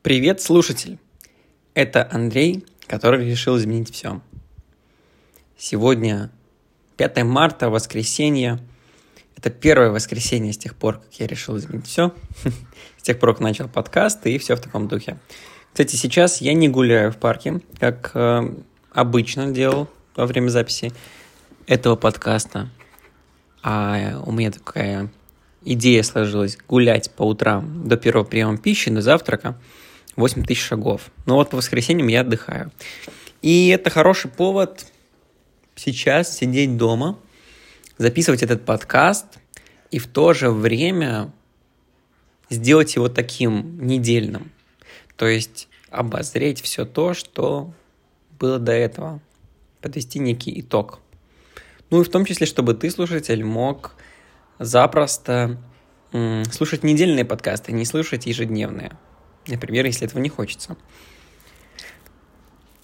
Привет, слушатель! Это Андрей, который решил изменить все. Сегодня 5 марта, воскресенье. Это первое воскресенье с тех пор, как я решил изменить все. С тех пор, как начал подкаст, и все в таком духе. Кстати, сейчас я не гуляю в парке, как э, обычно делал во время записи этого подкаста. А у меня такая идея сложилась гулять по утрам до первого приема пищи, до завтрака – 8 тысяч шагов. Но вот по воскресеньям я отдыхаю. И это хороший повод сейчас сидеть дома, записывать этот подкаст и в то же время сделать его таким недельным. То есть обозреть все то, что было до этого, подвести некий итог. Ну и в том числе, чтобы ты, слушатель, мог запросто слушать недельные подкасты, не слушать ежедневные. Например, если этого не хочется.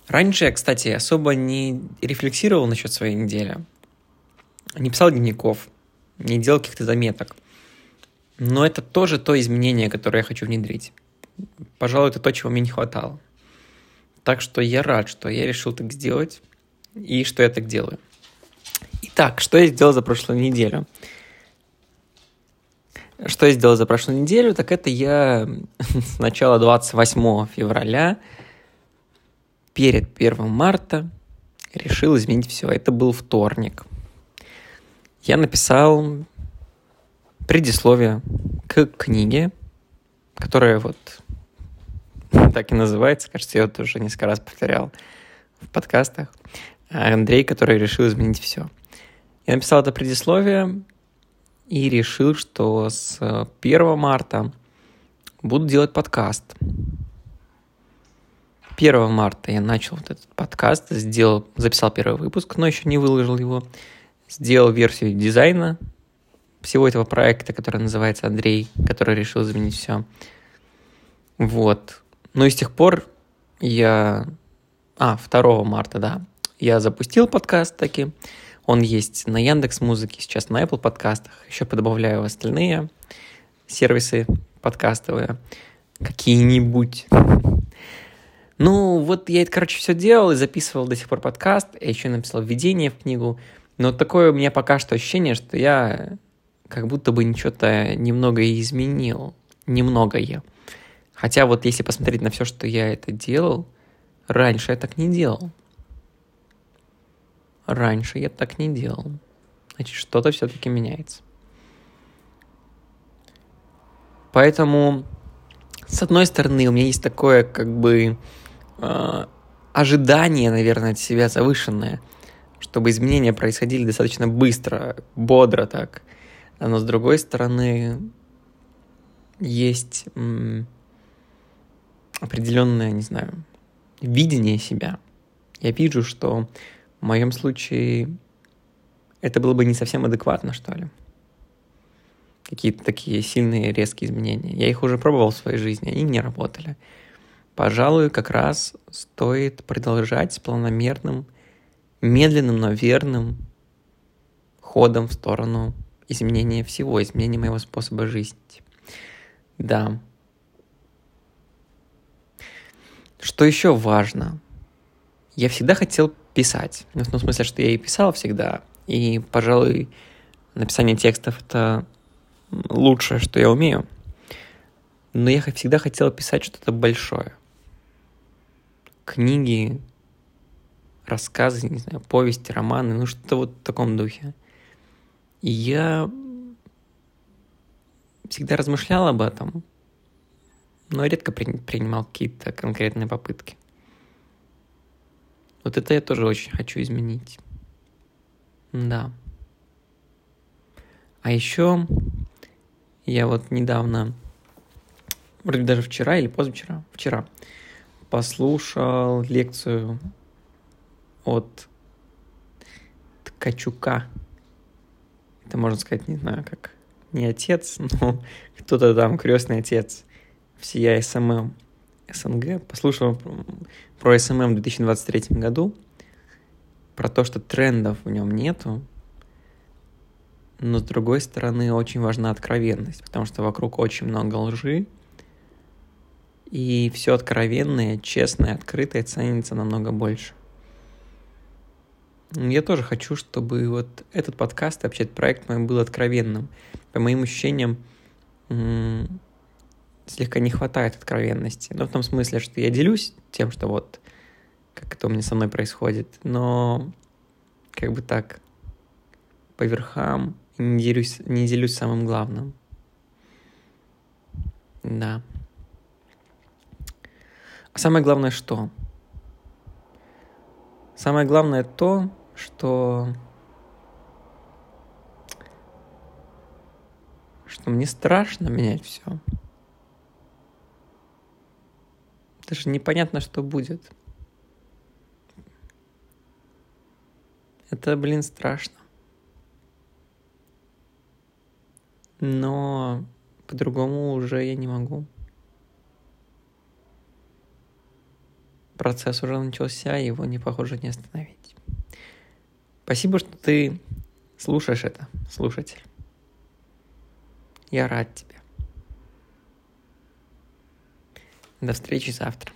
Раньше я, кстати, особо не рефлексировал насчет своей недели. Не писал дневников, не делал каких-то заметок. Но это тоже то изменение, которое я хочу внедрить. Пожалуй, это то, чего мне не хватало. Так что я рад, что я решил так сделать и что я так делаю. Итак, что я сделал за прошлую неделю? Что я сделал за прошлую неделю, так это я с начала 28 февраля перед 1 марта решил изменить все. Это был вторник. Я написал предисловие к книге, которая вот так и называется. Кажется, я это уже несколько раз повторял в подкастах. Андрей, который решил изменить все. Я написал это предисловие, и решил, что с 1 марта буду делать подкаст. 1 марта я начал вот этот подкаст, сделал, записал первый выпуск, но еще не выложил его. Сделал версию дизайна всего этого проекта, который называется Андрей, который решил изменить все. Вот. Ну и с тех пор я... А, 2 марта, да. Я запустил подкаст таки. Он есть на Яндекс Музыке, сейчас на Apple подкастах. Еще подобавляю остальные сервисы подкастовые. Какие-нибудь. Ну, вот я это, короче, все делал и записывал до сих пор подкаст. Я еще написал введение в книгу. Но такое у меня пока что ощущение, что я как будто бы ничего-то немного изменил. Немного я. Хотя вот если посмотреть на все, что я это делал, раньше я так не делал. Раньше я так не делал. Значит, что-то все-таки меняется. Поэтому, с одной стороны, у меня есть такое, как бы, э, ожидание, наверное, от себя завышенное, чтобы изменения происходили достаточно быстро, бодро так. Но с другой стороны, есть м, определенное, не знаю, видение себя. Я вижу, что в моем случае это было бы не совсем адекватно, что ли. Какие-то такие сильные, резкие изменения. Я их уже пробовал в своей жизни, они не работали. Пожалуй, как раз стоит продолжать с планомерным, медленным, но верным ходом в сторону изменения всего, изменения моего способа жизни. Да. Что еще важно? Я всегда хотел писать. Ну, в том смысле, что я и писал всегда. И, пожалуй, написание текстов — это лучшее, что я умею. Но я всегда хотел писать что-то большое. Книги, рассказы, не знаю, повести, романы, ну что-то вот в таком духе. И я всегда размышлял об этом, но редко принимал какие-то конкретные попытки. Вот это я тоже очень хочу изменить. Да. А еще я вот недавно, вроде даже вчера или позавчера, вчера, послушал лекцию от Ткачука. Это можно сказать, не знаю, как не отец, но кто-то там крестный отец всея SMM. СНГ, послушал про SMM в 2023 году, про то, что трендов в нем нету, но с другой стороны очень важна откровенность, потому что вокруг очень много лжи, И все откровенное, честное, открытое ценится намного больше. Я тоже хочу, чтобы вот этот подкаст, вообще этот проект мой был откровенным. По моим ощущениям, слегка не хватает откровенности. Но ну, в том смысле, что я делюсь тем, что вот как это у меня со мной происходит, но как бы так по верхам не делюсь, не делюсь самым главным. Да. А самое главное что? Самое главное то, что что мне страшно менять все. Даже непонятно, что будет. Это, блин, страшно. Но по-другому уже я не могу. Процесс уже начался, его не похоже не остановить. Спасибо, что ты слушаешь это, слушатель. Я рад тебе. До встречи завтра.